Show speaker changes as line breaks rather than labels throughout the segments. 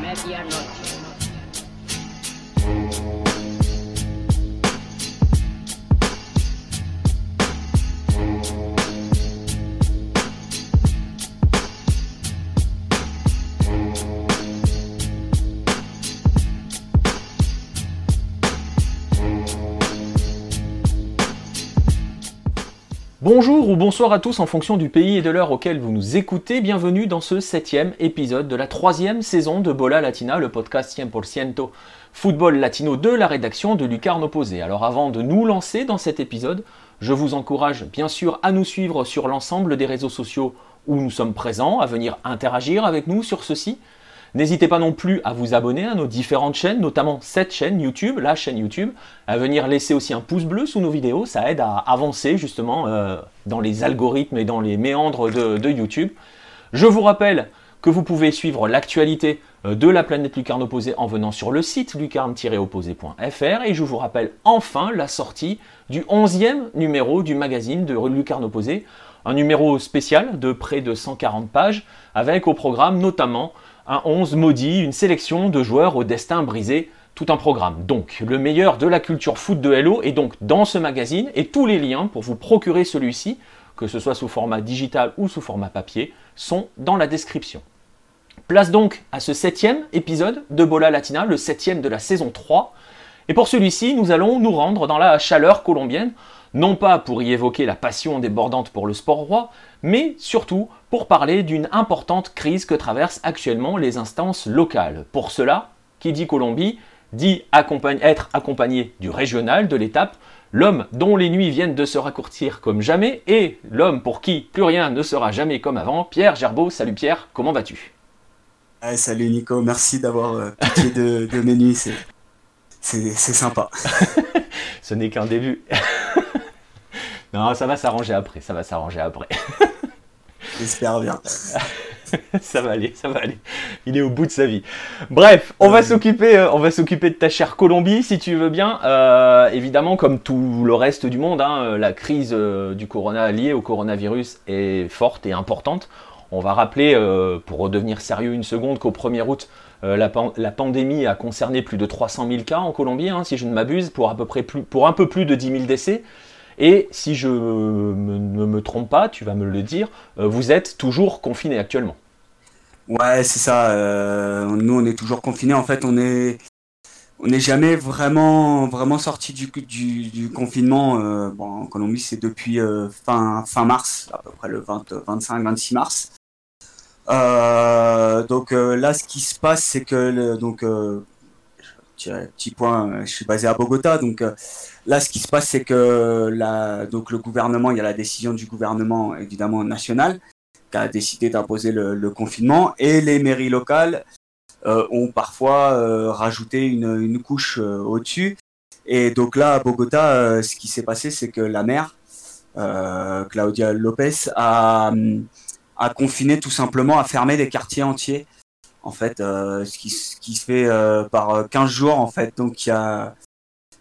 Medianoche. Bonjour ou bonsoir à tous en fonction du pays et de l'heure auquel vous nous écoutez. Bienvenue dans ce septième épisode de la troisième saison de Bola Latina, le podcast 100% football latino de la rédaction de Lucarne Opposé. Alors avant de nous lancer dans cet épisode, je vous encourage bien sûr à nous suivre sur l'ensemble des réseaux sociaux où nous sommes présents, à venir interagir avec nous sur ceux-ci. N'hésitez pas non plus à vous abonner à nos différentes chaînes, notamment cette chaîne YouTube, la chaîne YouTube, à venir laisser aussi un pouce bleu sous nos vidéos, ça aide à avancer justement euh, dans les algorithmes et dans les méandres de, YouTube. Je vous rappelle que vous pouvez suivre l'actualité euh, de la planète Lucarne Opposée en venant sur le site lucarne-opposé.fr et je vous rappelle enfin la sortie du 11e numéro du magazine de Lucarne Opposé, un numéro spécial de près de 140 pages avec au programme notamment un 11 maudit, une sélection de joueurs au destin brisé, tout un programme. Donc, le meilleur de la culture foot de Hello est donc dans ce magazine et tous les liens pour vous procurer celui-ci, que ce soit sous format digital ou sous format papier, sont dans la description. Place donc à ce septième épisode de Bola Latina, le septième de la saison 3. Et pour celui-ci, nous allons nous rendre dans la chaleur colombienne non pas pour y évoquer la passion débordante pour le sport roi, mais surtout pour parler d'une importante crise que traversent actuellement les instances locales. Pour cela, qui dit Colombie, dit être accompagné du régional, de l'étape, l'homme dont les nuits viennent de se raccourcir comme jamais, et l'homme pour qui plus rien ne sera jamais comme avant, Pierre Gerbeau. Salut Pierre, comment vas-tu?
Salut Nico, merci d'avoir euh, pitié de, de mes nuits, c'est sympa.
Ce n'est qu'un début. Non, ça va s'arranger après, ça va s'arranger après.
J'espère bien.
ça va aller, ça va aller. Il est au bout de sa vie. Bref, on va s'occuper, euh, on va s'occuper de ta chère Colombie, si tu veux bien. Euh, évidemment, comme tout le reste du monde, hein, euh, la crise du corona liée au coronavirus est forte et importante. On va rappeler, pour redevenir sérieux une seconde, qu'au 1er août, la, pandémie a concerné plus de 300 000 cas en Colombie, hein, si je ne m'abuse, pour à peu près plus, pour un peu plus de 10 000 décès. Et si je ne me, trompe pas, tu vas me le dire, euh, vous êtes toujours confiné actuellement.
Ouais, c'est ça. Euh, nous, on est toujours confinés. En fait, on est, on n'est jamais vraiment, vraiment sorti du, confinement. Euh, en Colombie, c'est depuis fin, fin mars, à peu près le 25-26 mars. donc là, ce qui se passe, c'est que donc petit point, je suis basé à Bogota, donc Là, ce qui se passe, c'est que donc le gouvernement, il y a la décision du gouvernement évidemment national qui a décidé d'imposer le, confinement et les mairies locales euh, ont parfois euh, rajouté une, couche euh, au-dessus. Et donc là, à Bogota, ce qui s'est passé, c'est que la maire, Claudia Lopez, a confiné tout simplement, a fermé des quartiers entiers. En fait, ce qui, ce, qui, se fait par 15 jours, en fait. Donc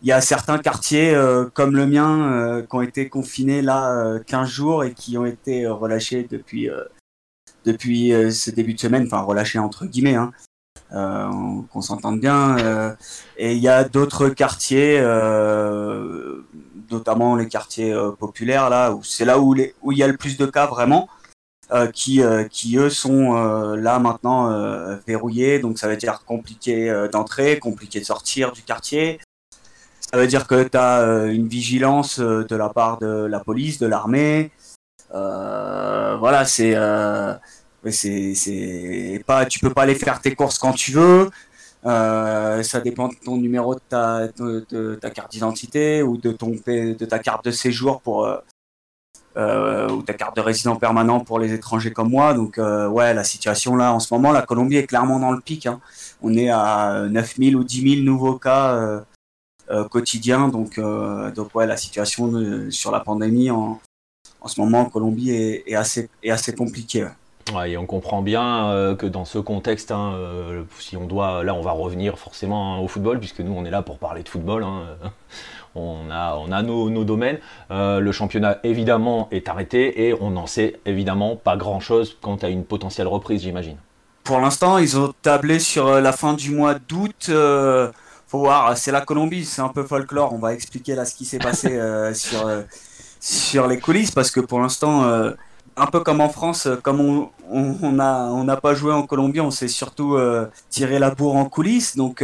il y a certains quartiers euh, comme le mien euh, qui ont été confinés là 15 euh, jours et qui ont été relâchés depuis depuis ce début de semaine, enfin relâchés entre guillemets, hein, qu'on s'entende bien. et il y a d'autres quartiers, notamment les quartiers populaires là, où c'est là où il y a le plus de cas vraiment. Qui, qui eux sont là maintenant verrouillés, donc ça veut dire compliqué d'entrer, compliqué de sortir du quartier, ça veut dire que tu as euh, une vigilance euh, de la part de la police, de l'armée. Euh, voilà, c'est c'est pas tu peux pas aller faire tes courses quand tu veux. ça dépend de ton numéro de ta, de, ta carte d'identité ou de ton de ta carte de séjour pour ou ta carte de résident permanent pour les étrangers comme moi. Donc ouais, la situation là en ce moment, la Colombie est clairement dans le pic. Hein. On est à 9000 ou 10 000 nouveaux cas euh, quotidien. Donc, euh, donc ouais, la situation sur la pandémie en, en ce moment en Colombie est, assez, est assez compliquée.
Ouais, et on comprend bien que dans ce contexte, hein, si on doit, là on va revenir forcément hein, au football, puisque nous on est là pour parler de football. On a, nos, domaines. le championnat évidemment est arrêté et on n'en sait évidemment pas grand-chose quant à une potentielle reprise, j'imagine.
Pour l'instant, ils ont tablé sur la fin du mois d'août faut voir, c'est la Colombie, c'est un peu folklore. On va expliquer là ce qui s'est passé euh, sur, euh, sur les coulisses parce que pour l'instant, euh, un peu comme en France, comme on n'a on pas joué en Colombie, on s'est surtout tiré la bourre en coulisses. Donc,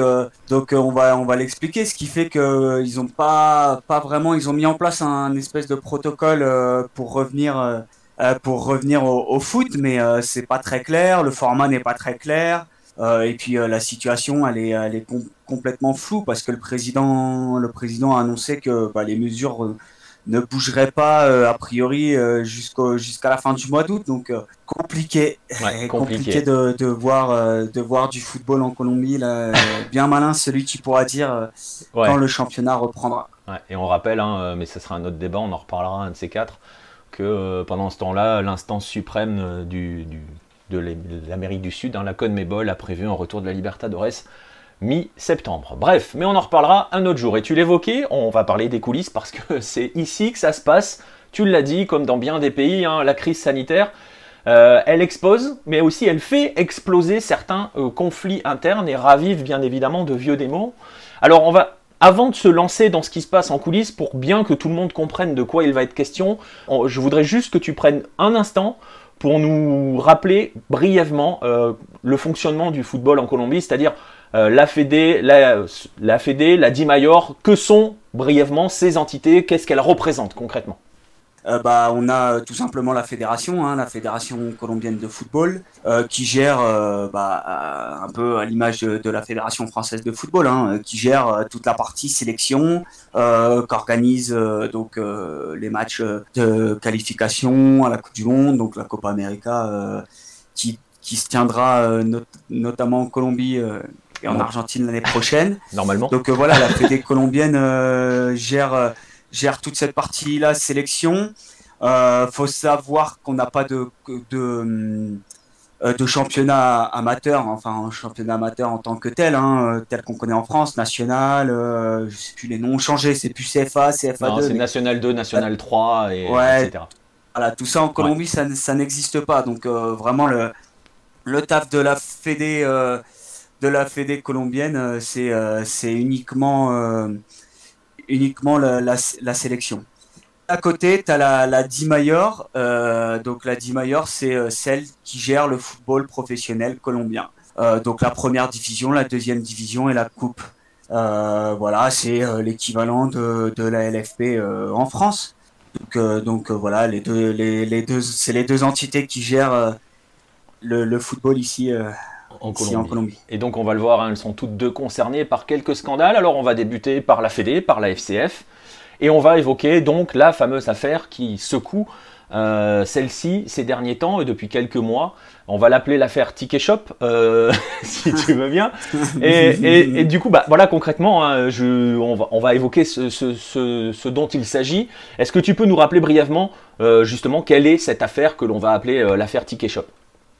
donc on va, on va l'expliquer. Ce qui fait qu'ils n'ont pas, pas vraiment, ils ont mis en place un espèce de protocole pour revenir. pour revenir au, foot, mais c'est pas très clair, le format n'est pas très clair. Euh, et puis euh, la situation, elle est, elle est complètement floue parce que le président, le président a annoncé que bah, les mesures euh, ne bougeraient pas a priori jusqu'à la fin du mois d'août. Donc compliqué, compliqué, de, de, voir, de voir du football en Colombie. Là, bien malin celui qui pourra dire quand le championnat reprendra.
et on rappelle, hein, mais ce sera un autre débat, on en reparlera un de ces quatre, que pendant ce temps-là, l'instance suprême du, du de l'Amérique du Sud. Hein, la CONMEBOL a prévu un retour de la Libertadores mi-septembre. Bref, mais on en reparlera un autre jour. Et tu l'évoquais, on va parler des coulisses parce que c'est ici que ça se passe. Tu l'as dit, comme dans bien des pays, hein, la crise sanitaire, euh, elle expose, mais aussi elle fait exploser certains euh, conflits internes et ravive bien évidemment de vieux démons. Alors on va avant de se lancer dans ce qui se passe en coulisses, pour bien que tout le monde comprenne de quoi il va être question, je voudrais juste que tu prennes un instant pour nous rappeler brièvement euh, le fonctionnement du football en Colombie, c'est-à-dire euh, la Fédé, la, la Fédé, la que sont brièvement ces entités, qu'est-ce qu'elles représentent concrètement?
Euh, bah, on a tout simplement la fédération, hein, la fédération colombienne de football, euh, qui gère euh, bah, un peu à l'image de, la fédération française de football, hein, qui gère toute la partie sélection, qu'organise donc les matchs de qualification à la Coupe du Monde, donc la Copa América, qui se tiendra notamment en Colombie et en Argentine l'année prochaine.
Normalement.
Donc voilà, la fédé colombienne gère gère toute cette partie-là, sélection. Euh, faut savoir qu'on n'a pas de, de, euh, de, championnat amateur, enfin un championnat amateur en tant que tel, hein, euh, tel qu'on connaît en France, national, euh, je sais plus les noms ont changé, c'est plus CFA, CFA2.
c'est National 2, National 3, et, etc.
Voilà, tout ça en Colombie, ça, ça n'existe pas. Donc vraiment le, le taf de la Fédé, de la Fédé colombienne, c'est c'est uniquement uniquement la, la, sélection. À côté, tu as la, la. Euh, donc la D-Mayor, c'est euh, celle qui gère le football professionnel colombien. Euh, donc la première division, la deuxième division et la coupe. voilà, c'est l'équivalent de, de, la LFP en France. Donc, voilà, les deux, les, les deux, c'est les deux entités qui gèrent le football ici
en Colombie. Et donc on va le voir, hein, elles sont toutes deux concernées par quelques scandales. Alors on va débuter par la Fédé, par la FCF, et on va évoquer donc la fameuse affaire qui secoue euh, celle-ci ces derniers temps et depuis quelques mois. On va l'appeler l'affaire Ticket Shop, euh, si tu veux bien. Et, du coup, bah, voilà concrètement, hein, je, on, va, évoquer ce, dont il s'agit. Est-ce que tu peux nous rappeler brièvement euh, justement quelle est cette affaire que l'on va appeler l'affaire Ticket Shop?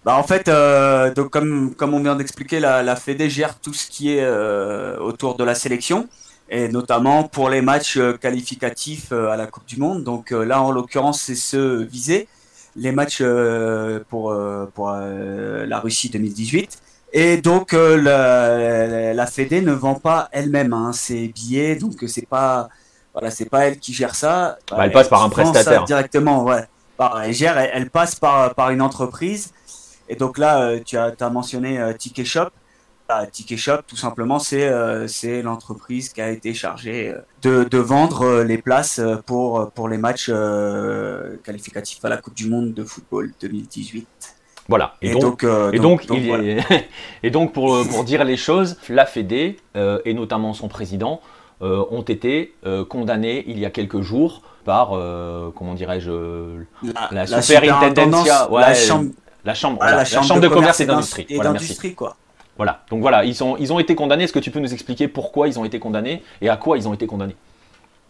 Bah en fait, euh, donc comme, comme on vient d'expliquer, la, la Fédé gère tout ce qui est euh, autour de la sélection, et notamment pour les matchs euh, qualificatifs à la Coupe du Monde. Donc là, en l'occurrence, c'est ceux visés, les matchs pour, pour la Russie 2018. Et donc la, la Fédé ne vend pas elle-même hein, ses billets, donc c'est pas voilà, c'est pas elle qui gère ça.
Bah, elle, passe par un prestataire
directement, ouais. Bah, elle gère, elle, elle, passe par par une entreprise et donc là, euh, tu as, as mentionné euh, Ticket Shop. Bah, Ticket Shop, tout simplement, c'est euh, c'est l'entreprise qui a été chargée de, de vendre les places pour, pour les matchs qualificatifs à la Coupe du Monde de football 2018.
Voilà. Et, donc, et donc, et donc pour, pour, dire les choses, la Fédé et notamment son président ont été condamnés il y a quelques jours par, comment dirais-je,
la, la, la superintendencia, ouais, la chambre,
la chambre, la, chambre, de, commerce, et d'industrie.
Voilà, quoi.
Voilà. Donc voilà, ils, sont, ils ont été condamnés. Est-ce que tu peux nous expliquer pourquoi ils ont été condamnés et à quoi ils ont été condamnés?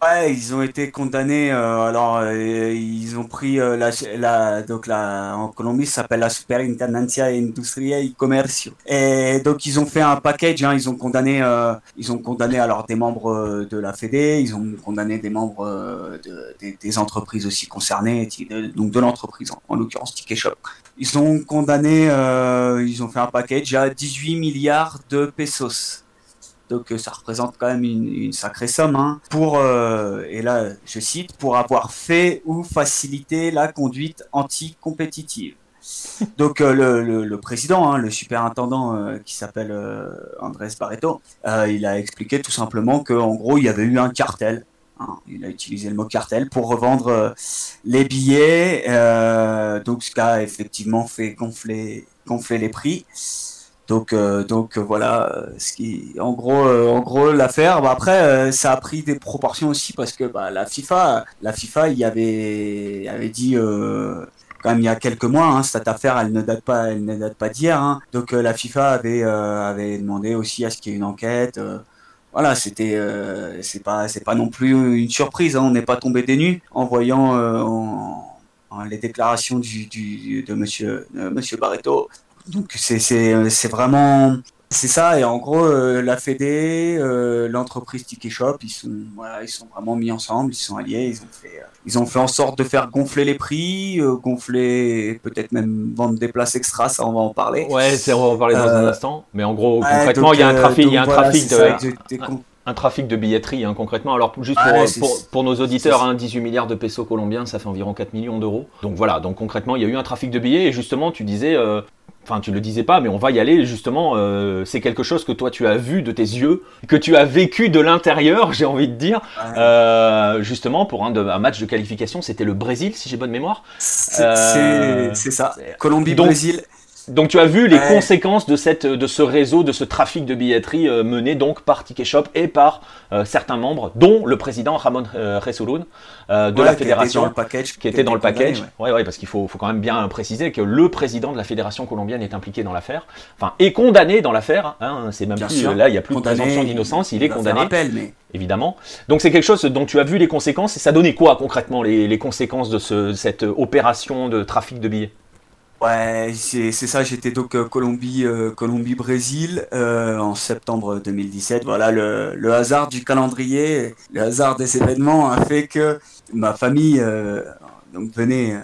Ouais, ils ont été condamnés. Euh, alors, euh, ils ont pris euh, la, la, donc la, en Colombie, ça s'appelle la Superintendencia Industria y Comercio. Et donc, ils ont fait un package. Hein, ils ont condamné, ils ont condamné alors des membres de la Fédé, ils ont condamné des membres de, des, entreprises aussi concernées, donc de l'entreprise en, en l'occurrence Ticket Shop. Ils ont condamné, ils ont fait un package à 18 milliards de pesos. Donc euh, ça représente quand même une, sacrée somme. Hein, pour, euh, et là je cite, pour avoir fait ou facilité la conduite anti-compétitive. Donc euh, le, président, hein, le superintendant qui s'appelle Andrés Barreto, il a expliqué tout simplement qu'en gros il y avait eu un cartel. Hein. il a utilisé le mot cartel pour revendre les billets, donc ce qui a effectivement fait gonfler, gonfler les prix. Donc, euh, donc euh, voilà, euh, ce qui, en gros, en gros l'affaire. Bah, après, ça a pris des proportions aussi parce que bah, la FIFA, la FIFA, il y avait, avait dit quand même il y a quelques mois, hein, cette affaire, elle ne date pas, elle ne date pas d'hier. Hein. Donc la FIFA avait, avait demandé aussi à ce qu'il y ait une enquête. Voilà, c'était, c'est pas, c'est pas non plus une surprise. Hein. on n'est pas tombé des nues en voyant les déclarations du, du, de Monsieur, Monsieur Barreto donc c'est vraiment c'est ça et en gros euh, la Fédé, euh, l'entreprise Ticket Shop, ils sont voilà, ils sont vraiment mis ensemble, ils sont alliés, ils ont fait euh, ils ont fait en sorte de faire gonfler les prix, gonfler peut-être même vendre des places extra, ça on va en parler.
Ouais, on va en parler dans un instant, mais en gros concrètement il y a un trafic, il y a un trafic de un, trafic de billetterie hein, concrètement. Alors juste pour, pour, nos auditeurs, hein, 18 milliards de pesos colombiens, ça fait environ 4 millions d'euros. Donc voilà, donc concrètement il y a eu un trafic de billets et justement tu disais enfin tu le disais pas, mais on va y aller justement. Euh, c'est quelque chose que toi tu as vu de tes yeux, que tu as vécu de l'intérieur, j'ai envie de dire. Euh, justement pour un, un, match de qualification, c'était le Brésil, si j'ai bonne mémoire.
C'est euh, ça. Colombie-Brésil.
Donc tu as vu les conséquences de, cette, de ce réseau, de ce trafic de billetterie euh, mené donc par Ticket Shop et par euh, certains membres, dont le président Ramon euh, euh de la fédération, qui était dans le package. Ouais. Ouais, parce qu'il faut, faut, quand même bien préciser que le président de la fédération colombienne est impliqué dans l'affaire, enfin est condamné dans l'affaire. Hein, c'est même plus là, il n'y a plus de présomption d'innocence, il est condamné. mais... Évidemment. Donc c'est quelque chose dont tu as vu les conséquences et ça donnait quoi concrètement les, les conséquences de ce, cette opération de trafic de billets?
Ouais, c'est ça. J'étais donc euh, Colombie, euh, Colombie, Brésil euh, en septembre 2017. Voilà, le, le, hasard du calendrier, le hasard des événements a fait que ma famille donc venait.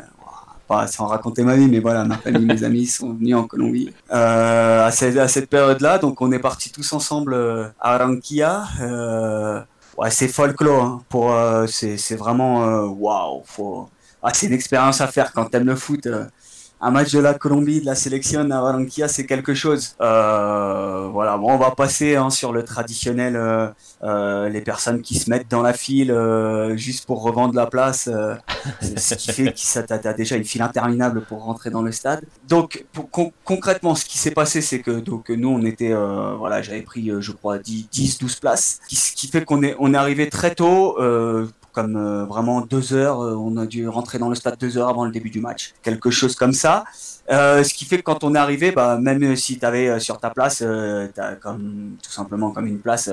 pas sans raconter ma vie, mais voilà, ma famille, mes amis sont venus en Colombie à cette, à cette période-là. Donc on est partis tous ensemble à Ranquilla. ouais, c'est folklore. Hein, pour c'est vraiment waouh. Wow, ah, c'est une expérience à faire quand t'aimes le foot un match de la Colombie, de la sélection à Barranquilla, c'est quelque chose. Euh, voilà, bon, on va passer hein, sur le traditionnel, euh, euh, les personnes qui se mettent dans la file juste pour revendre la place, ce qui fait que t'as déjà une file interminable pour rentrer dans le stade. Donc concrètement, ce qui s'est passé, c'est que donc nous on était, voilà, j'avais pris, je crois 10, 10 12 places, ce qui fait qu'on est on est arrivé très tôt comme euh, vraiment deux heures. Euh, on a dû rentrer dans le stade deux heures avant le début du match, quelque chose comme ça. Euh, ce qui fait que quand on est arrivé, bah, même si tu avais sur ta place, as comme, tout simplement comme une place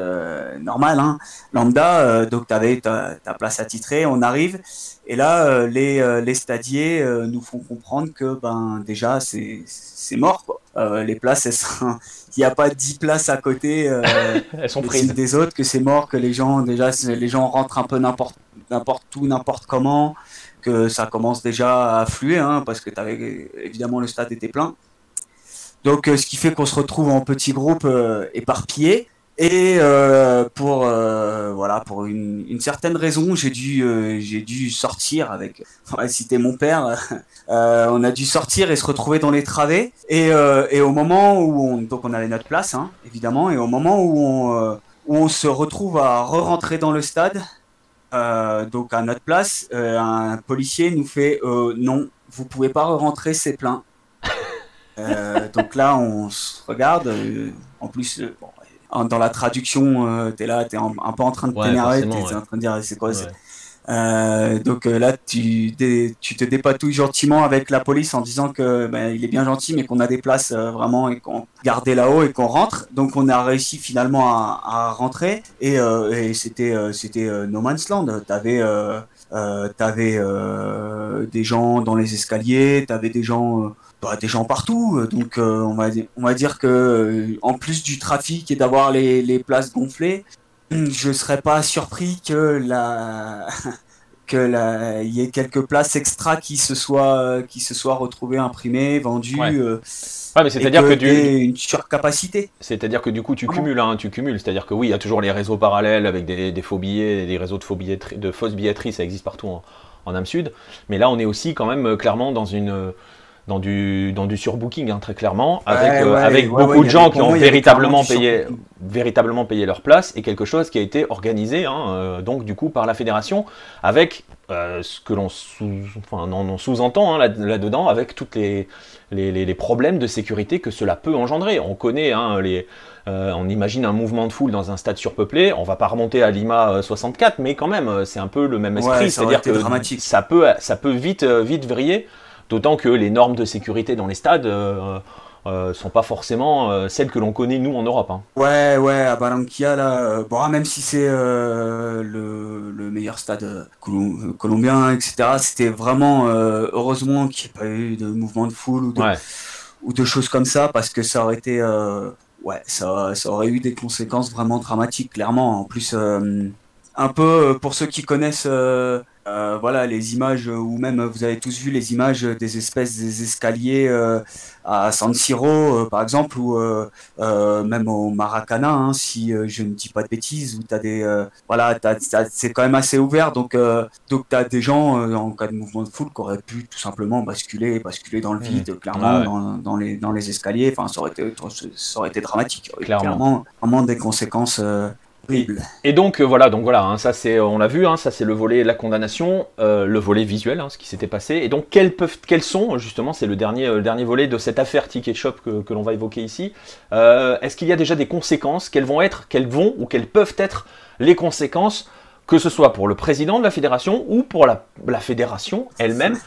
normale, hein, lambda, donc tu avais ta, ta, place attitrée, on arrive, et là, les, les stadiers nous font comprendre que ben, déjà c'est mort. Quoi. les places, il n'y a pas dix places à côté
elles sont prises.
des autres, que c'est mort, que les gens, déjà, les gens rentrent un peu n'importe n'importe où, n'importe comment, que ça commence déjà à affluer, hein, parce que avais, évidemment le stade était plein. Donc euh, ce qui fait qu'on se retrouve en petits groupes euh, éparpillés. Et euh, pour voilà pour une, certaine raison, j'ai dû dû sortir avec on citer mon père. on a dû sortir et se retrouver dans les travées. Et, et au moment où on donc on avait notre place hein, évidemment. Et au moment où on où on se retrouve à re-rentrer dans le stade, euh, donc à notre place, euh, un policier nous fait euh, non, vous pouvez pas rentrer, c'est plein. donc là, on se regarde. en plus, dans la traduction, tu es là, tu es un, peu en train de t'énerver, tu es en train de dire c'est quoi Euh, donc euh, là, tu, tu te dépatouilles gentiment avec la police en disant que ben, il est bien gentil, mais qu'on a des places euh, vraiment et qu'on gardait là-haut et qu'on rentre. Donc on a réussi finalement à, rentrer et, et c'était c'était no man's land. T'avais t'avais des gens dans les escaliers, t'avais des gens bah, des gens partout. Donc on va on va dire que en plus du trafic et d'avoir les, les places gonflées, je serais pas surpris que la que la, il y ait quelques places extra qui se soient qui se soient retrouvées imprimées, vendues. Ouais. Euh,
mais c'est-à-dire que, du
une surcapacité.
C'est-à-dire que du coup tu cumules, hein, tu cumules. C'est-à-dire que oui, il y a toujours les réseaux parallèles avec des, des faux billets, des réseaux de faux billetterie, de fausses billetteries, ça existe partout en, en âme sud. Mais là, on est aussi quand même euh, clairement dans une dans du, dans du surbooking, hein, très clairement, avec, euh, avec beaucoup de gens qui ont véritablement payé, véritablement payé leur place et quelque chose qui a été organisé, hein, euh, donc du coup, par la fédération, avec euh, ce que l'on sous, enfin, sous-entend hein, là-dedans, avec tous les, les, les, problèmes de sécurité que cela peut engendrer. On connaît on imagine un mouvement de foule dans un stade surpeuplé. On va pas remonter à Lima 64, mais quand même, c'est un peu le même esprit. C'est-à-dire que ça peut, ça peut vite, vite vriller. D'autant que les normes de sécurité dans les stades euh, euh sont pas forcément euh, celles que l'on connaît nous en Europe. Hein.
Ouais, ouais, à Barranquilla, là, euh, bon, même si c'est le, le, meilleur stade colombien, etc., c'était vraiment, heureusement qu'il n'y ait pas eu de mouvement de foule ou de, ou de choses comme ça, parce que ça aurait été, ouais, ça, ça, aurait eu des conséquences vraiment dramatiques, clairement. En plus, un peu pour ceux qui connaissent euh, voilà les images ou même vous avez tous vu les images des espèces des escaliers euh, à San Siro euh, par exemple ou même au Maracana hein, si je ne dis pas de bêtises où tu as des voilà c'est quand même assez ouvert donc donc tu as des gens en cas de mouvement de foule qui auraient pu tout simplement basculer basculer dans le mmh. vide clairement ah dans, dans, les dans les escaliers enfin ça aurait été ça aurait été dramatique clairement, clairement vraiment des conséquences
et donc euh, voilà, donc voilà, hein, ça c'est, on l'a vu, hein, ça c'est le volet la condamnation, euh, le volet visuel, hein, ce qui s'était passé. Et donc quels peuvent, sont justement, c'est le dernier, euh, le dernier volet de cette affaire Ticket Shop que l'on va évoquer ici. est-ce qu'il y a déjà des conséquences? Quelles vont être, quelles vont ou quelles peuvent être les conséquences? Que ce soit pour le président de la fédération ou pour la, la fédération elle-même,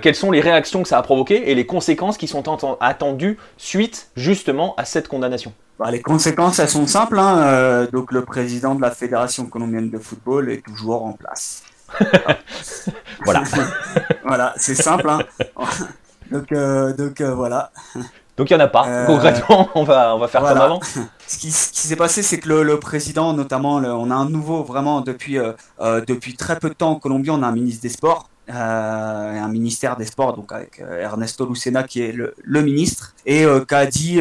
quelles sont les réactions que ça a provoquées et les conséquences qui sont attendues suite justement à cette condamnation?
Bah, les conséquences, elles sont simples. Hein. Euh, donc, le président de la Fédération colombienne de football est toujours en place.
voilà.
voilà, c'est simple. Hein. donc, euh, donc euh, voilà.
Donc il n'y en a pas. Concrètement, on va, on va faire comme avant.
Ce qui, ce qui s'est passé, c'est que le, le, président, notamment, on a un nouveau, vraiment, depuis, depuis très peu de temps en Colombie, on a un ministre des Sports. un ministère des Sports, donc avec Ernesto Lucena qui est le, le ministre, et qui a dit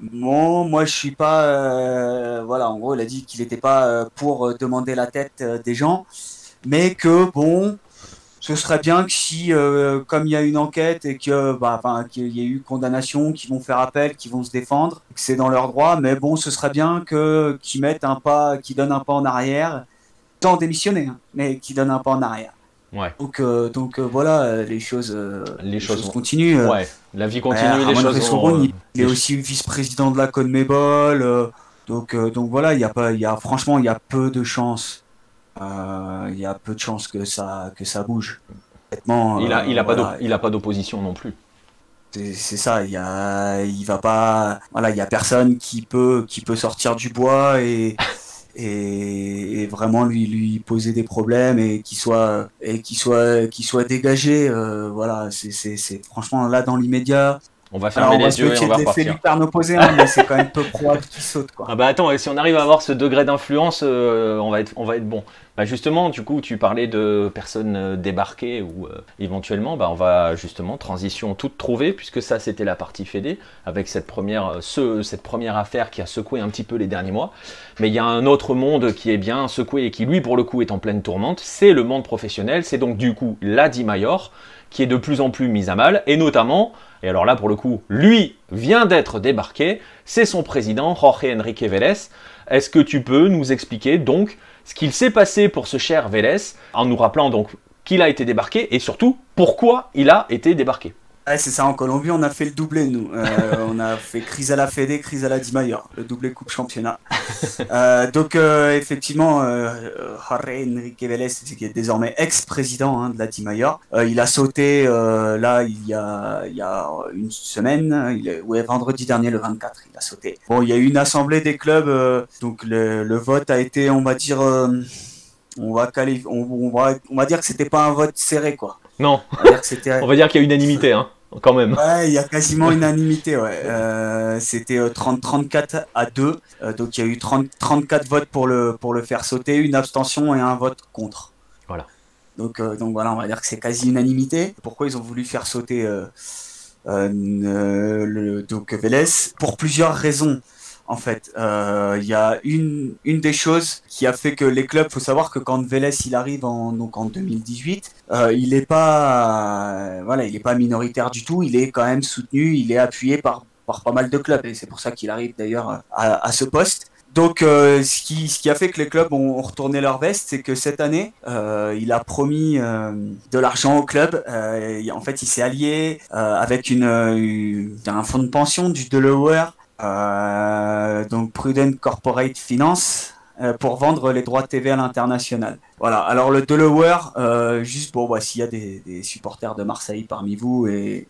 Bon, moi je suis pas. Euh, voilà, en gros, il a dit qu'il n'était pas euh, pour euh, demander la tête des gens, mais que bon, ce serait bien que si, comme il y a une enquête et que, bah, enfin, qu'il y ait eu condamnation, qu'ils vont faire appel, qu'ils vont se défendre, que c'est dans leur droit, mais bon, ce serait bien que qu'ils mettent un pas, qu'ils donnent un pas en arrière, sans démissionner, hein, mais qu'ils donnent un pas en arrière.
Ouais.
Donc, donc voilà, les choses,
les, choses,
continuent.
Ouais. La vie continue, les choses
vont... Il est aussi vice-président de la Conmebol. Euh, donc, euh, donc voilà, il y a pas, il y a, franchement, il y a peu de chances. Euh, il y a peu de chances que ça, que ça bouge.
il a, il a pas, il a pas d'opposition non plus.
C'est ça, il y a, il va pas, voilà, il y a personne qui peut, qui peut sortir du bois et et, vraiment lui lui poser des problèmes et qu'il soit et qu'il soit qu'il soit dégagé voilà c'est c'est franchement là dans l'immédiat
on va fermer les yeux et on va repartir.
Hein, mais c'est quand même peu probable qu'il saute. Quoi.
Ah bah attends, si on arrive à avoir ce degré d'influence, euh, on, va être, on va être bon. Bah justement, du coup, tu parlais de personnes euh, débarquées ou euh, éventuellement, bah on va justement, transition toute trouvée, puisque ça c'était la partie fédé, avec cette première, ce, cette première affaire qui a secoué un petit peu les derniers mois. Mais il y a un autre monde qui est bien secoué et qui lui pour le coup est en pleine tourmente, c'est le monde professionnel, c'est donc du coup la Mayor, qui est de plus en plus mise à mal, et notamment et alors là, pour le coup, lui vient d'être débarqué, c'est son président, Jorge Enrique Vélez. Est-ce que tu peux nous expliquer donc ce qu'il s'est passé pour ce cher Vélez, en nous rappelant donc qu'il a été débarqué et surtout pourquoi il a été débarqué?
C'est ça, en Colombie, on a fait le doublé, nous. Euh, on a fait crise à la Fédé, crise à la Di Mayor, le doublé Coupe Championnat. Euh, donc, euh, effectivement, Jorge Enrique Vélez, qui est désormais ex-président hein, de la Di Mayor, il a sauté, là, il y a, il y a une semaine, il ouais, vendredi dernier, le 24, il a sauté. Bon, il y a eu une assemblée des clubs, donc le, le, vote a été, on va dire, on va, on, va, on va dire que c'était pas un vote serré, quoi.
Non. On va dire qu'il y a unanimité, hein, quand même.
Ouais, il y a quasiment unanimité, ouais. Euh, c'était 30-34 euh, à 2. Euh, donc il y a eu 30, 34 votes pour le, pour le faire sauter, une abstention et un vote contre.
Voilà.
Donc, donc voilà, on va dire que c'est quasi unanimité. Pourquoi ils ont voulu faire sauter le, donc Vélez? Pour plusieurs raisons en fait. Il euh, y a une, une des choses qui a fait que les clubs, faut savoir que quand Vélez il arrive en, donc en 2018, euh, il n'est pas, euh, voilà, pas minoritaire du tout, il est quand même soutenu, il est appuyé par, par pas mal de clubs et c'est pour ça qu'il arrive d'ailleurs à, ce poste. Donc, ce, qui, ce qui a fait que les clubs ont, retourné leur veste, c'est que cette année, il a promis de l'argent au club. en fait, il s'est allié avec une, un fonds de pension du Delaware euh, donc Prudent Corporate Finance euh, pour vendre les droits TV à l'international. Voilà. Alors le Delaware, euh, juste pour voir s'il y a des, supporters de Marseille parmi vous et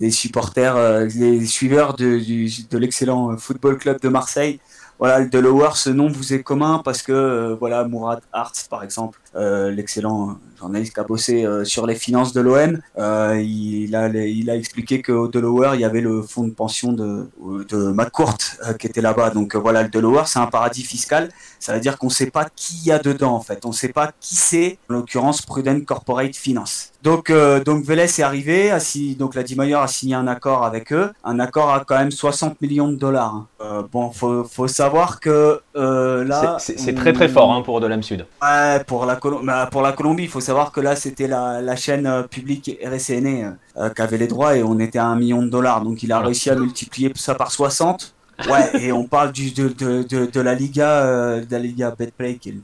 des supporters, des suiveurs de l'excellent football club de Marseille. Voilà, le Delaware, ce nom vous est commun parce que voilà, Mourad Arts, par exemple, l'excellent journaliste qui a bossé sur les finances de l'OM, il, a, il a expliqué qu'au Delaware, il y avait le fonds de pension de, de McCourt qui était là-bas. Donc voilà, le Delaware, c'est un paradis fiscal. Ça veut dire qu'on ne sait pas qui y a dedans, en fait. On ne sait pas qui c'est, en l'occurrence, Prudent Corporate Finance. Donc, donc Vélez est arrivé, a donc la Dimayor a signé un accord avec eux, un accord à quand même 60 millions de dollars. bon, faut, faut savoir que là...
C'est très très fort hein, pour de l'âme sud.
Ouais, pour la, bah, pour la Colombie, il faut savoir que là, c'était la, la, chaîne euh, publique RSN euh, qui avait les droits et on était à un million de dollars. Donc il a réussi à multiplier ça par 60. Ouais, et on parle du, de, de, de, de la Liga, euh, de la Liga Betplay, qui est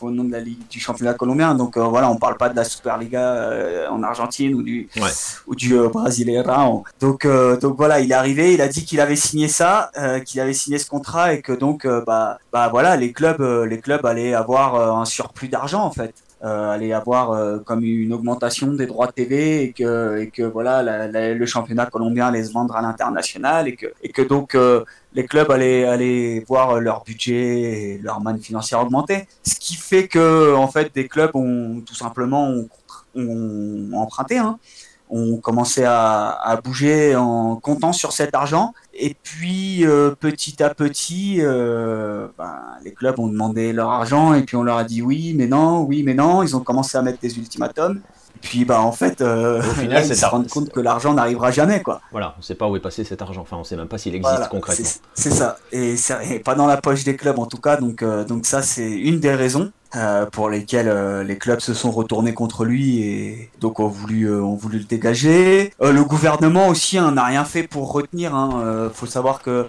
au nom de la Ligue du championnat colombien. Donc euh, voilà, on parle pas de la Superliga euh, en Argentine ou du, ou du euh, Donc, donc voilà, il est arrivé, il a dit qu'il avait signé ça, qu'il avait signé ce contrat et que donc bah, bah voilà, les clubs, les clubs allaient avoir un surplus d'argent en fait. Allaient avoir comme une augmentation des droits TV et que, et que voilà le championnat colombien allait se vendre à l'international et que, et que donc les clubs allaient, allaient voir leur budget et leur manne financière augmenter. Ce qui fait que, en fait, des clubs ont tout simplement emprunté, hein, ont commencé à, à, bouger en comptant sur cet argent. Et puis, euh, petit à petit, euh, ben, les clubs ont demandé leur argent et puis on leur a dit oui, mais non, oui, mais non. Ils ont commencé à mettre des ultimatums. Puis bah en fait, euh, au final, ils se rendent compte que l'argent n'arrivera jamais quoi.
Voilà, on sait pas où est passé cet argent. Enfin, on sait même pas s'il existe concrètement.
C'est ça, et, pas dans la poche des clubs en tout cas. Donc euh, donc ça c'est une des raisons euh, pour lesquelles euh, les clubs se sont retournés contre lui et donc ont voulu ont voulu le dégager. le gouvernement aussi hein, n'a rien fait pour retenir. Hein. faut savoir que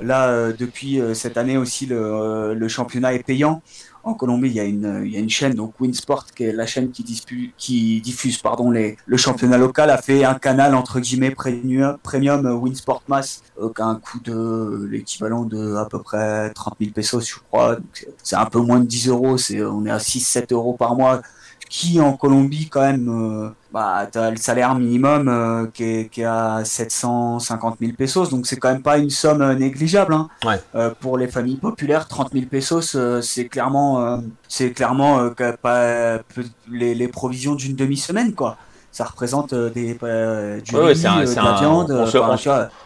là depuis cette année aussi le, le championnat est payant en Colombie, il y a une, il y a une chaîne, donc Winsport, qui est la chaîne qui, dispute, qui diffuse pardon, les, le championnat local, a fait un canal entre guillemets premium, Winsport Mass, euh, qui a un coût de l'équivalent de à peu près 30 000 pesos, je crois. C'est un peu moins de 10 euros, c'est, on est à 6-7 euros par mois qui en Colombie quand même, euh, bah, tu as le salaire minimum euh, qui, est, qui, est, à 750 000 pesos, donc c'est quand même pas une somme euh, négligeable. Hein. pour les familles populaires, 30 000 pesos, c'est clairement, c'est clairement pas, les, les, provisions d'une demi-semaine, quoi ça représente des, du riz, de la viande.
On se,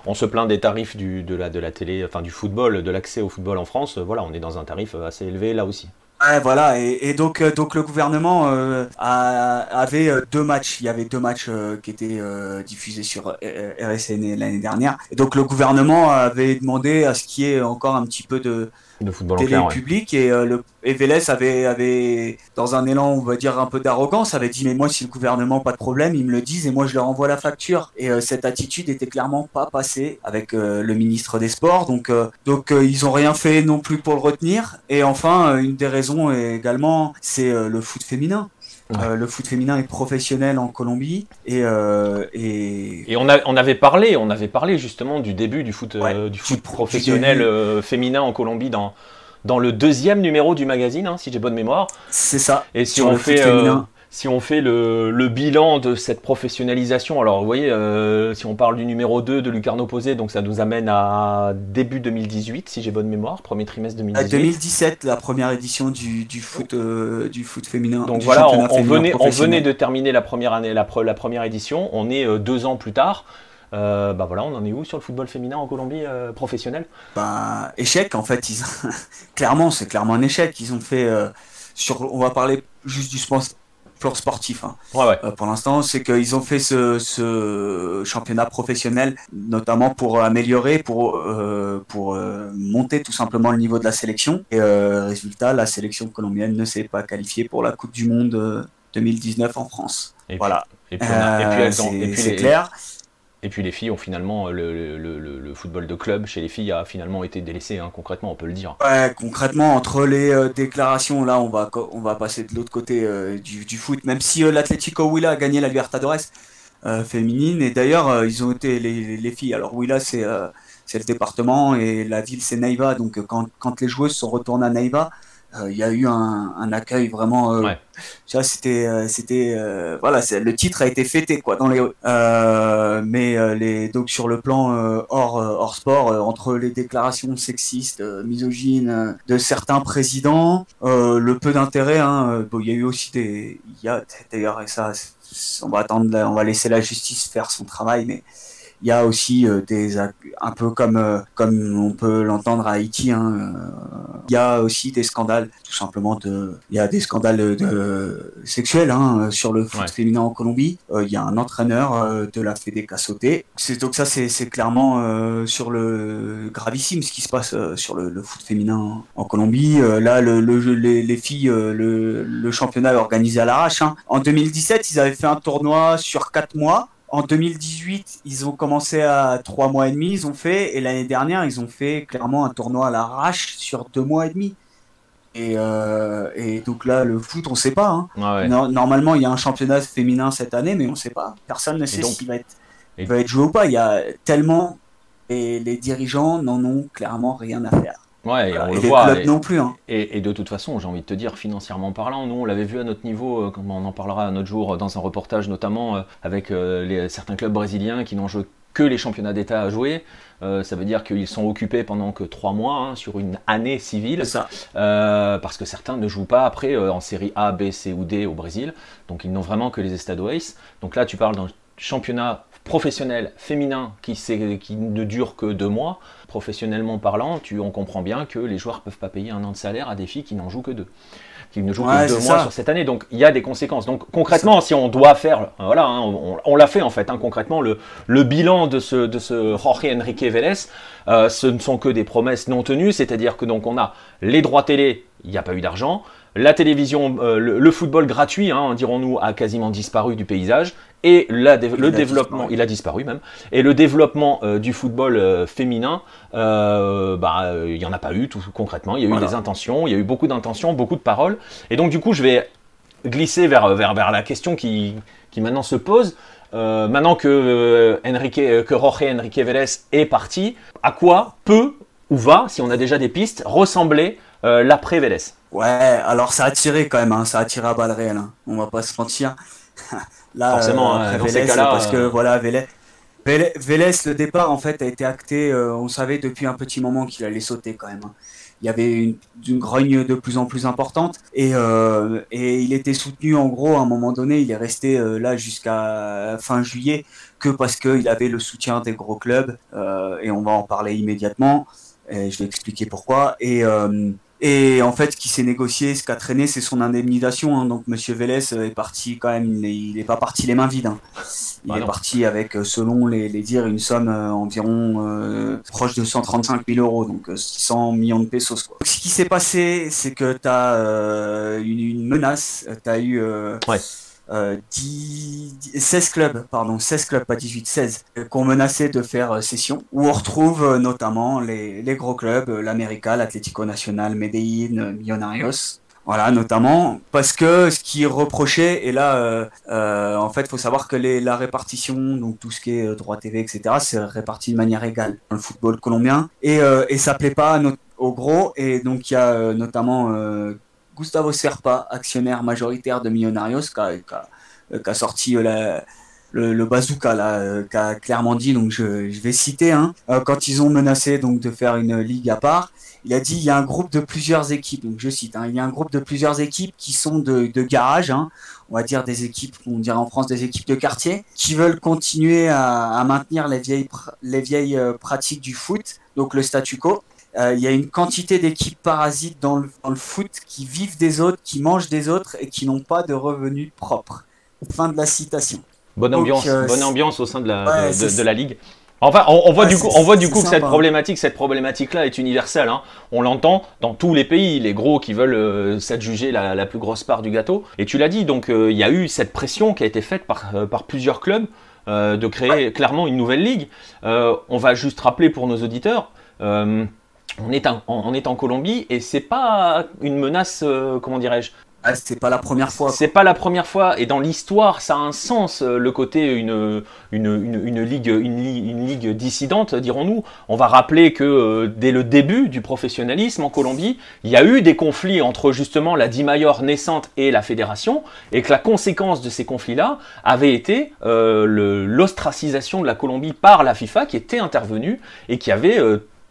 on, se, plaint des tarifs du, de, la, de la télé, enfin du football, de l'accès au football en France. Voilà, on est dans un tarif assez élevé là aussi.
Ouais, voilà, et, donc, euh, donc le gouvernement euh, avait euh, deux matchs. Il y avait deux matchs qui étaient diffusés sur RSN l'année dernière. Et donc le gouvernement avait demandé à ce qu'il y ait encore un petit peu de,
de football
télé public et, euh, le, et avait, avait, dans un élan, on va dire un peu d'arrogance, avait dit mais moi si le gouvernement pas de problème, ils me le disent et moi je leur envoie la facture. Et euh, cette attitude était clairement pas passée avec euh, le ministre des Sports, donc donc ils ont rien fait non plus pour le retenir. Et enfin une des raisons également, c'est le foot féminin. Le foot féminin est professionnel en Colombie et
et, et on, a, on avait parlé on avait parlé justement du début du foot du foot professionnel féminin en Colombie dans dans le deuxième numéro du magazine, hein, si j'ai bonne mémoire.
C'est ça.
Et si on fait si on fait le, bilan de cette professionnalisation, alors vous voyez, euh, si on parle du numéro 2 de Lucarno Posé, donc ça nous amène à début 2018, si j'ai bonne mémoire, premier trimestre 2018.
2017, la première édition du, foot, euh, du foot féminin.
Donc voilà, on, venait, on venait de terminer la première année, la, la première édition, on est euh, deux ans plus tard. bah voilà, on en est où sur le football féminin en Colombie professionnel?
Bah échec en fait, ils... clairement c'est clairement un échec. Ils ont fait sur, on va parler juste du sport sportif. Hein.
Euh,
pour l'instant, c'est qu'ils ont fait ce, championnat professionnel, notamment pour améliorer, pour, euh, pour euh, monter tout simplement le niveau de la sélection. Et résultat, la sélection colombienne ne s'est pas qualifiée pour la Coupe du Monde 2019 en France.
Et
voilà.
et puis, c'est clair. Et puis les filles ont finalement, le, football de club chez les filles a finalement été délaissé, hein, concrètement, on peut le dire.
Ouais, concrètement, entre les euh, déclarations, là, on va, on va passer de l'autre côté euh, du, foot, même si euh, l'Atlético Huila a gagné la Libertadores féminine, et d'ailleurs, ils ont été les, filles. Alors Huila, c'est le département, et la ville, c'est Neiva, donc quand, quand les joueuses sont retournées à Neiva, euh, il y a eu un, accueil vraiment. Euh, ouais. c'était, euh, c'était, voilà, le titre a été fêté quoi dans les. mais les donc sur le plan hors hors sport, entre les déclarations sexistes, misogynes de certains présidents, le peu d'intérêt. Hein, il y a eu aussi des, il y a d'ailleurs ça, on va attendre, on va laisser la justice faire son travail, mais il y a aussi euh, des un peu comme euh, comme on peut l'entendre à Haïti. Hein, euh, il y a aussi des scandales, tout simplement de. Il y a des scandales de, sexuels hein, sur le foot féminin en Colombie. Il y a un entraîneur de la Fédé sauté. C'est donc ça, c'est clairement sur le gravissime ce qui se passe sur le, foot féminin en Colombie. là, le, les, les, filles, le, championnat est organisé à l'arrache. Hein. En 2017, ils avaient fait un tournoi sur quatre mois en 2018, ils ont commencé à trois mois et demi, ils ont fait, et l'année dernière, ils ont fait clairement un tournoi à l'arrache sur deux mois et demi. Et, euh, donc là, le foot, on ne sait pas. Hein. normalement, il y a un championnat féminin cette année, mais on ne sait pas. Personne ne sait s'il va, être, va être joué ou pas. Il y a tellement, et les dirigeants n'en ont clairement rien à faire.
Ouais, on le voit.
et, non plus. Hein.
Et, de toute façon, j'ai envie de te dire, financièrement parlant, nous, on l'avait vu à notre niveau, euh, comme on en parlera un autre jour euh, dans un reportage, notamment euh, avec les, certains clubs brésiliens qui n'ont joué que les championnats d'État à jouer. ça veut dire qu'ils sont occupés pendant que trois mois hein, sur une année civile.
Ça.
parce que certains ne jouent pas après en série A, B, C ou D au Brésil. Donc ils n'ont vraiment que les Estadois. Donc là, tu parles d'un championnat professionnel féminin qui, qui ne dure que deux mois, professionnellement parlant, tu, on comprend bien que les joueurs ne peuvent pas payer un an de salaire à des filles qui n'en jouent que deux. Qui ne jouent que deux mois sur cette année. Donc il y a des conséquences. Donc concrètement, si on doit faire, voilà, hein, on, l'a fait en fait, hein, concrètement, le, le, bilan de ce, de ce Jorge Enrique Vélez, euh, ce ne sont que des promesses non tenues, c'est-à-dire que donc on a les droits télé, il n'y a pas eu d'argent, la télévision, euh, le, football gratuit, hein, dirons-nous, a quasiment disparu du paysage. Et le développement, il a disparu même. Et le développement euh, du football euh, féminin, bah, il n'y en a pas eu tout concrètement. Il y a eu des intentions, il y a eu beaucoup d'intentions, beaucoup de paroles. Et donc du coup, je vais glisser vers, vers, vers la question qui, qui maintenant se pose. maintenant que, Enrique, que Jorge Enrique Vélez est parti, à quoi peut ou va, si on a déjà des pistes, ressembler l'après Vélez?
Ouais, alors ça a tiré quand même, hein, ça a tiré à balles réelles, hein, on va pas se mentir.
Là, Forcément,
euh, Vélez, parce que euh, voilà, Vélez, Vélez, le départ en fait a été acté, euh, on savait depuis un petit moment qu'il allait sauter quand même. Hein. Il y avait une, une, grogne de plus en plus importante et, et il était soutenu en gros à un moment donné, il est resté là jusqu'à fin juillet que parce qu'il avait le soutien des gros clubs et on va en parler immédiatement. Et je vais expliquer pourquoi. Et, et en fait, ce qui s'est négocié, ce qu'a traîné, c'est son indemnisation. Hein. Donc, Monsieur Vélez est parti quand même. Il n'est pas parti les mains vides. Hein. Il bah est parti avec, euh, selon les, dires, une somme euh, environ euh, proche de 135 000 euros, donc 600 millions de pesos. Quoi. Ce qui s'est passé, c'est que tu as une, une, menace. Tu as eu.
ouais
10, euh, 16 clubs, pardon, 16 clubs, pas 18, 16, euh, qui ont menacé de faire euh, session, où on retrouve notamment les, les gros clubs, l'América, l'Atlético Nacional, Medellín, Millonarios. Voilà, notamment parce que ce qui est reproché, et là, euh, euh, en fait, faut savoir que les, la répartition, donc tout ce qui est droit TV, etc., c'est réparti de manière égale dans le football colombien, et, et ça plaît pas au gros, et donc il y a notamment Gustavo Serpa, actionnaire majoritaire de Millonarios, qui a, sorti la, le, bazooka là, qui a clairement dit, donc je, vais citer, hein, quand ils ont menacé de faire une ligue à part, il a dit il y a un groupe de plusieurs équipes, donc je cite, hein, il y a un groupe de plusieurs équipes qui sont de, garage, hein, on va dire des équipes, on dirait en France des équipes de quartier, qui veulent continuer à, maintenir les vieilles, les vieilles euh, pratiques du foot, donc le statu quo. Euh, il y a une quantité d'équipes parasites dans le, dans le, foot qui vivent des autres, qui mangent des autres et qui n'ont pas de revenus propres. Fin de la citation.
Bonne ambiance, euh, bonne ambiance au sein de la, de la ligue. Enfin, on, voit du coup, on voit du coup que cette problématique, cette problématique-là est universelle. Hein. On l'entend dans tous les pays, les gros qui veulent euh, s'adjuger la, la, plus grosse part du gâteau. Et tu l'as dit, donc euh, il y a eu cette pression qui a été faite par, euh, par plusieurs clubs de créer clairement une nouvelle ligue. on va juste rappeler pour nos auditeurs. On est, en, on est en Colombie et c'est pas une menace, comment dirais-je,
ah, c'est pas la première fois.
C'est pas la première fois, et dans l'histoire, ça a un sens, euh, le côté une, une, une, ligue, une, ligue dissidente, dirons-nous. On va rappeler que euh, dès le début du professionnalisme en Colombie, il y a eu des conflits entre justement la Dimayor naissante et la fédération, et que la conséquence de ces conflits-là avait été euh, l'ostracisation de la Colombie par la FIFA qui était intervenue et qui avait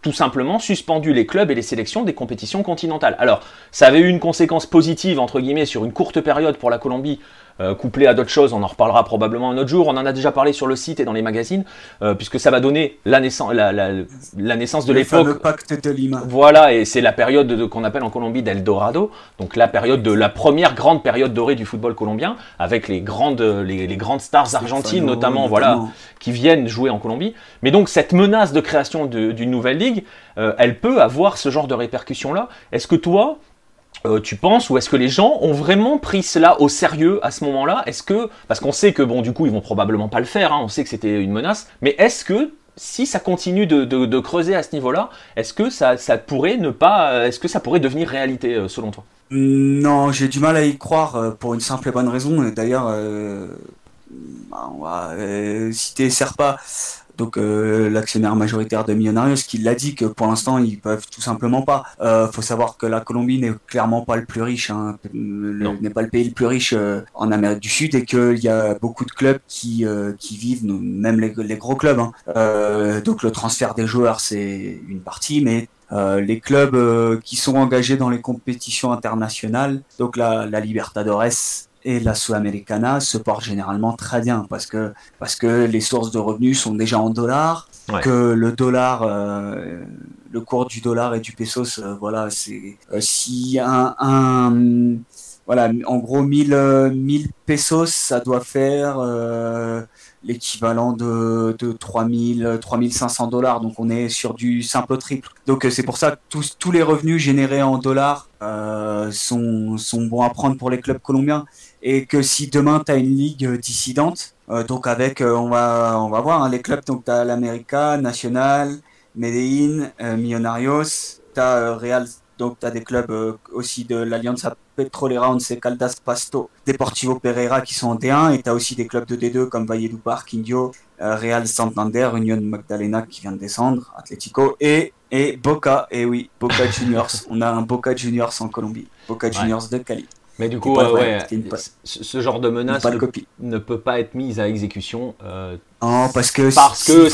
tout simplement suspendu les clubs et les sélections des compétitions continentales. Alors, ça avait eu une conséquence positive, entre guillemets, sur une courte période pour la Colombie, couplé à d'autres choses, on en reparlera probablement un autre jour, on en a déjà parlé sur le site et dans les magazines, euh, puisque ça va donner la, naissance, la, naissance de l'époque.
pacte de Lima.
Voilà, et c'est la période qu'on appelle en Colombie d'Eldorado, donc la période de la première grande période dorée du football colombien, avec les grandes, les, grandes stars argentines notamment, voilà, qui viennent jouer en Colombie. Mais donc cette menace de création d'une nouvelle ligue, euh, elle peut avoir ce genre de répercussions-là. Est-ce que toi, euh, tu penses ou est-ce que les gens ont vraiment pris cela au sérieux à ce moment-là? Est-ce que parce qu'on sait que bon du coup ils vont probablement pas le faire, hein, on sait que c'était une menace, mais est-ce que si ça continue de, creuser à ce niveau-là, est-ce que ça, pourrait ne pas, est-ce que ça pourrait devenir réalité euh, selon toi?
Non, j'ai du mal à y croire euh, pour une simple et bonne raison. D'ailleurs, bah, on va donc euh, l'actionnaire majoritaire de Millonarios qui l'a dit que pour l'instant ils peuvent tout simplement pas. Euh, faut savoir que la Colombie n'est clairement pas le plus riche, hein, n'est pas le pays le plus riche euh, en Amérique du Sud et qu'il y a beaucoup de clubs qui euh, qui vivent, même les, les gros clubs. Hein. donc le transfert des joueurs c'est une partie, mais les clubs qui sont engagés dans les compétitions internationales, donc la, la Libertadores et la Sudamericana se porte généralement très bien parce que, parce que les sources de revenus sont déjà en dollars, que le dollar, euh, le cours du dollar et du pesos, euh, voilà, c'est euh, si un, un, voilà, en gros 1000, 1000 pesos, ça doit faire l'équivalent de, de 3000, 3500 dollars. Donc on est sur du simple triple. Donc c'est pour ça que tous, tous les revenus générés en dollars sont, sont bons à prendre pour les clubs colombiens et que si demain tu as une ligue dissidente, euh, donc avec, euh, on, va, on va voir hein, les clubs, donc tu as l'América, National, Medellín, euh, Millonarios, tu as Real, donc tu as des clubs aussi de l'Alianza Petrolera, Once Caldas, Pasto, Deportivo Pereira qui sont en D1, et tu as aussi des clubs de D2 comme Valledupar, Quindio, Real Santander, Union Magdalena qui vient de descendre, Atlético, et, et Boca, et oui, Boca Juniors, on a un Boca Juniors en Colombie, Boca Juniors de Cali.
Mais du coup, ouais, ce genre de menace ne, peut pas être mise à exécution. Euh,
parce que
parce que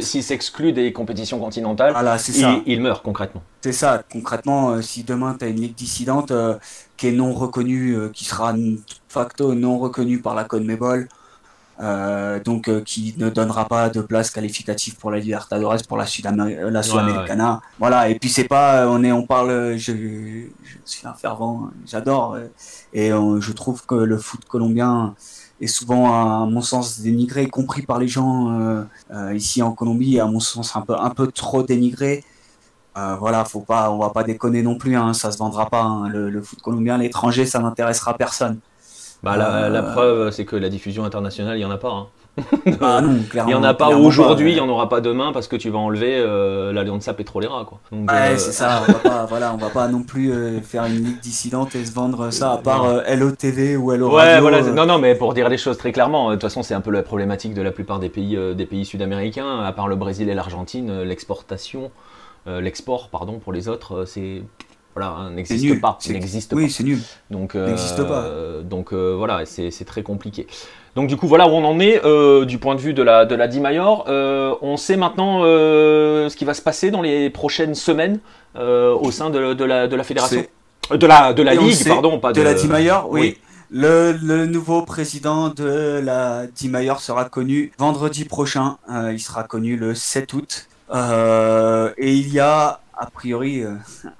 s'il s'exclut des compétitions continentales, voilà, il, il, meurt concrètement.
C'est ça, concrètement, euh, si demain tu as une ligue dissidente euh, qui est non reconnue, qui sera de facto non reconnue par la CONMEBOL, euh, donc euh, qui ne donnera pas de place qualificative pour la Libertadores pour la Sud la Sudamericana voilà et puis c'est pas on est on parle je, je suis un fervent j'adore et je trouve que le foot colombien est souvent à mon sens dénigré y compris par les gens euh, ici en Colombie à mon sens un peu un peu trop dénigré voilà, faut pas, on va pas déconner non plus, hein, ça se vendra pas. Hein. le, le, foot colombien, l'étranger, ça n'intéressera personne.
Bah, la, preuve, c'est que la diffusion internationale, il n'y en a pas. Hein.
Ah
il n'y en a pas aujourd'hui, il n'y en aura pas demain parce que tu vas enlever euh, l'Allianza Petrolera. Quoi.
ouais, euh, c'est ça, on va pas, voilà, on va pas non plus euh, faire une ligue dissidente et se vendre ça à part euh, LOTV ou LO
Ouais, voilà, non, non, mais pour dire les choses très clairement, de toute façon, c'est un peu la problématique de la plupart des pays, des pays sud-américains, à part le Brésil et l'Argentine, l'exportation, l'export, pardon, pour les autres, c'est voilà, hein, n'existe pas.
N'existe oui, c'est nul.
Donc, n'existe pas. Donc voilà, c'est très compliqué. Donc du coup, voilà où on en est euh, du point de vue de la, de la D-Major. Euh, on sait maintenant euh, ce qui va se passer dans les prochaines semaines au sein de, de, la, de la fédération. De la, de la Ligue, pardon,
pas de, de la D-Major, oui. Le, le, nouveau président de la D-Major sera connu vendredi prochain. il sera connu le 7 août. et il y a a priori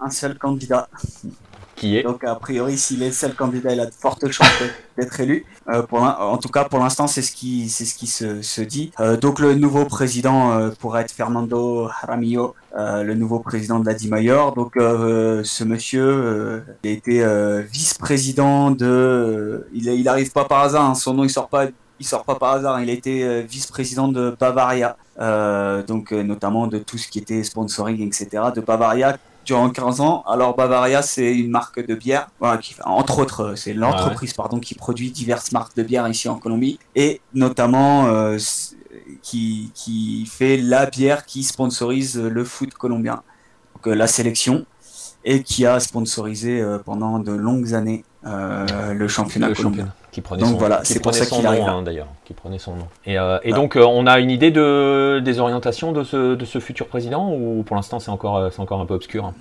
un seul candidat donc, a priori, s'il est le seul candidat, il a de fortes chances d'être élu. Euh, pour en tout cas, pour l'instant, c'est ce qui, c'est ce qui se, se dit. Euh, donc, le nouveau président euh, pourrait être Fernando Jaramillo, le nouveau président de la DIMAYOR. Donc, ce monsieur, il a été vice-président de. il, il arrive pas par hasard. Hein. son nom, il sort pas il sort pas par hasard. Il a été vice-président de Bavaria, donc notamment de tout ce qui était sponsoring, etc. De Bavaria, durant 15 ans. Alors Bavaria, c'est une marque de bière, qui, entre autres, euh, c'est l'entreprise pardon qui produit diverses marques de bière ici en Colombie et notamment euh, qui, qui fait la bière qui sponsorise le foot colombien, donc euh, la sélection et qui a sponsorisé pendant de longues années le championnat le colombien.
Qui prenait donc son, voilà, c'est pour ça qu'il nom hein, d'ailleurs, qui prenait son nom. Et, et donc on a une idée de, des orientations de ce, de ce futur président ou pour l'instant c'est encore, c'est encore un peu obscur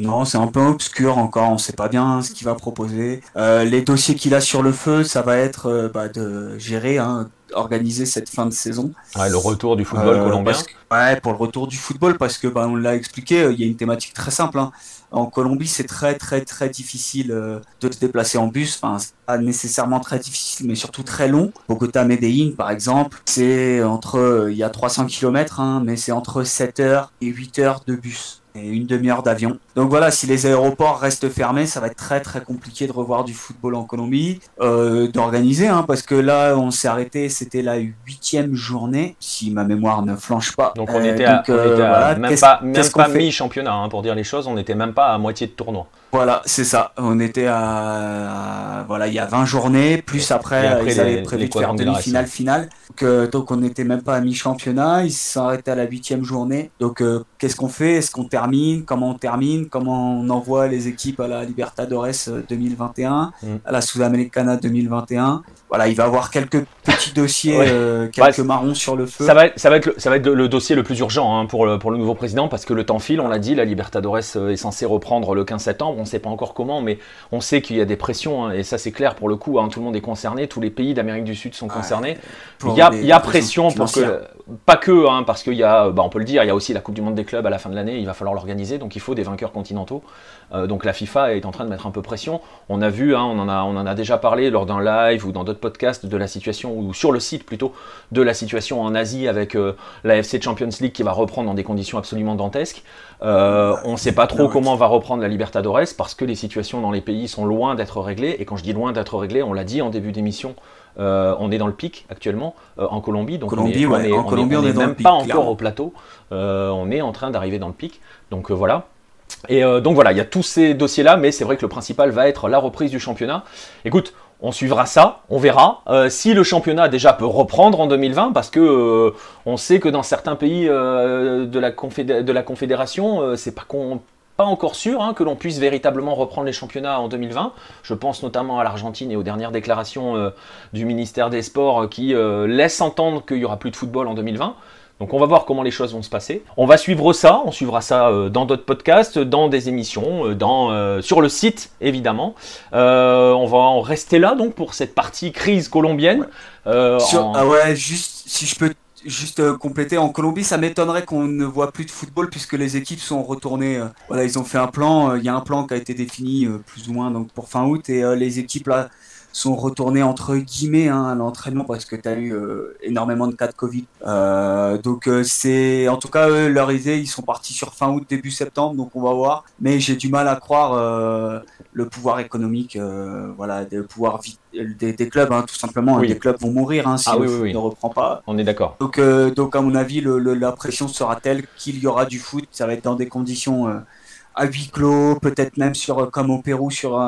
non, c'est un peu obscur encore, on ne sait pas bien ce qu'il va proposer. Euh, les dossiers qu'il a sur le feu, ça va être euh, bah, de gérer, hein, organiser cette fin de saison.
le retour du football euh, colombien.
ouais, pour le retour du football, parce que bah, on l'a expliqué, il y a une thématique très simple. Hein. En Colombie, c'est très très très difficile de se déplacer en bus. Enfin, pas nécessairement très difficile, mais surtout très long. Bogota Medellín, par exemple, c'est entre, il y a 300 km, hein, mais c'est entre 7 heures et 8 heures de bus et une demi-heure d'avion. Donc voilà, si les aéroports restent fermés, ça va être très très compliqué de revoir du football en Colombie, euh, d'organiser, hein, parce que là, on s'est arrêté, c'était la huitième journée, si ma mémoire ne flanche pas.
Donc on était à, euh, même pas, même pas mi-championnat, hein, pour dire les choses, on n'était même pas à moitié de tournoi.
Voilà, c'est ça. On était à, voilà, il y a 20 journées, plus après, ils avaient prévu de faire demi-finale, finale. Donc, euh, donc on n'était même pas à mi-championnat, ils se sont arrêtés à la huitième journée. Donc qu'est-ce qu'on fait? Est-ce qu'on termine? Comment on termine? Comment on envoie les équipes à la Libertadores 2021, mm. à la Sudamericana 2021 voilà, il va avoir quelques petits dossiers, euh, quelques marrons sur le feu.
Ça va être, ça va être, le, ça va être le, dossier le plus urgent hein, pour, le, pour le nouveau président parce que le temps file, on l'a dit, la Libertadores euh, est censée reprendre le 15 septembre, on ne sait pas encore comment, mais on sait qu'il y a des pressions hein, et ça c'est clair pour le coup, hein, tout le monde est concerné, tous les pays d'Amérique du Sud sont concernés. Il y a, il y a pression pour que, pas que, parce qu'il y a, bah, on peut le dire, il y a aussi la Coupe du Monde des clubs à la fin de l'année, il va falloir l'organiser, donc il faut des vainqueurs continentaux. Euh, donc la FIFA est en train de mettre un peu pression. On a vu, on, en a, on en a déjà parlé lors d'un live ou dans d'autres podcast de la situation, ou sur le site plutôt, de la situation en Asie avec euh, la FC Champions League qui va reprendre dans des conditions absolument dantesques. Euh, on ne sait pas trop comment va reprendre la Libertadores parce que les situations dans les pays sont loin d'être réglées. Et quand je dis loin d'être réglées, on l'a dit en début d'émission, euh, on est dans le pic actuellement en Colombie, donc on n'est même pas encore au plateau. on est en train d'arriver dans le pic. Donc voilà. Et donc voilà, il y a tous ces dossiers-là, mais c'est vrai que le principal va être la reprise du championnat. Écoute, on suivra ça, on verra. Euh, si le championnat déjà peut reprendre en 2020, parce que euh, on sait que dans certains pays euh, de, la Confédération, c'est pas, pas encore sûr hein, que l'on puisse véritablement reprendre les championnats en 2020. Je pense notamment à l'Argentine et aux dernières déclarations du ministère des Sports qui laissent entendre qu'il y aura plus de football en 2020. Donc on va voir comment les choses vont se passer. On va suivre ça, on suivra ça euh, dans d'autres podcasts, dans des émissions, euh, dans, euh, sur le site évidemment. on va en rester là donc pour cette partie crise colombienne.
Ah ouais, juste si je peux juste compléter, en Colombie, ça m'étonnerait qu'on ne voit plus de football puisque les équipes sont retournées. voilà, ils ont fait un plan. Il y a un plan qui a été défini plus ou moins donc pour fin août et les équipes là sont retournés entre guillemets hein, à l'entraînement parce que tu as eu énormément de cas de Covid. donc c'est en tout cas leur idée, ils sont partis sur fin août début septembre, donc on va voir. Mais j'ai du mal à croire le pouvoir économique, voilà, de pouvoir des, des, clubs, hein, tout simplement. Des clubs vont mourir hein, si ah, ne reprend pas.
On est d'accord.
Donc, donc à mon avis, le, la pression sera telle qu'il y aura du foot. Ça va être dans des conditions à huis clos, peut-être même sur euh, comme au Pérou sur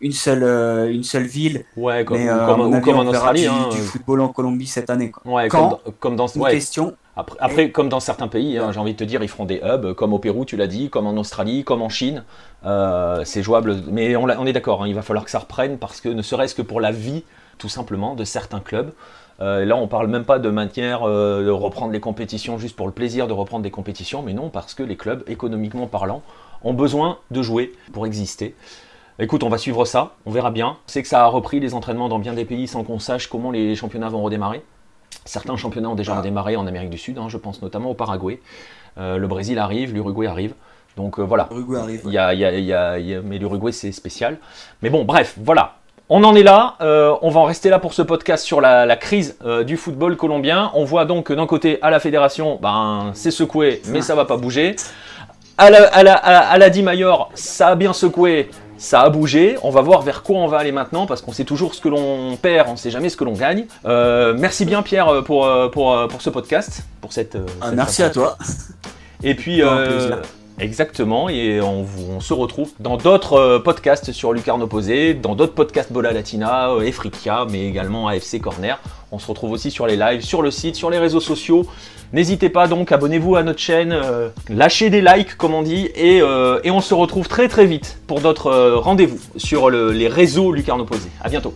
une seule euh, une seule ville.
Ouais, comme, euh, comme, en Australie,
du,
hein,
du, football en Colombie cette année. Quoi.
Ouais,
Quand,
comme, dans question. Après, après comme dans certains pays, hein, j'ai envie de te dire, ils feront des hubs, comme au Pérou, tu l'as dit, comme en Australie, comme en Chine. c'est jouable, mais on, on est d'accord, hein, il va falloir que ça reprenne parce que ne serait-ce que pour la vie, tout simplement, de certains clubs. Euh, là, on parle même pas de euh, de reprendre les compétitions juste pour le plaisir de reprendre des compétitions, mais non, parce que les clubs, économiquement parlant, ont besoin de jouer pour exister. Écoute, on va suivre ça, on verra bien. C'est que ça a repris les entraînements dans bien des pays sans qu'on sache comment les championnats vont redémarrer. Certains championnats ont déjà redémarré en Amérique du Sud, hein, je pense notamment au Paraguay. Euh, le Brésil arrive, l'Uruguay arrive. Donc voilà.
Arrive,
mais l'Uruguay c'est spécial. Mais bon, bref, voilà. On en est là, euh, on va en rester là pour ce podcast sur la, crise euh, du football colombien. On voit donc que d'un côté, à la fédération, ben, c'est secoué, mais ça va pas bouger. À la, à la, Di Mayor, ça a bien secoué, ça a bougé. On va voir vers quoi on va aller maintenant, parce qu'on sait toujours ce que l'on perd, on ne sait jamais ce que l'on gagne. Euh, merci bien Pierre pour, pour, ce podcast, pour cette...
Ah, merci à toi.
Et puis... Exactement, et on, se retrouve dans d'autres euh, podcasts sur Lucarne Opposé, dans d'autres podcasts Bola Latina, euh, Efrikia, mais également AFC Corner. On se retrouve aussi sur les lives, sur le site, sur les réseaux sociaux. N'hésitez pas donc, abonnez-vous à notre chaîne, euh, lâchez des likes comme on dit, et, on se retrouve très très vite pour d'autres rendez-vous sur les réseaux Lucarne Opposé. A bientôt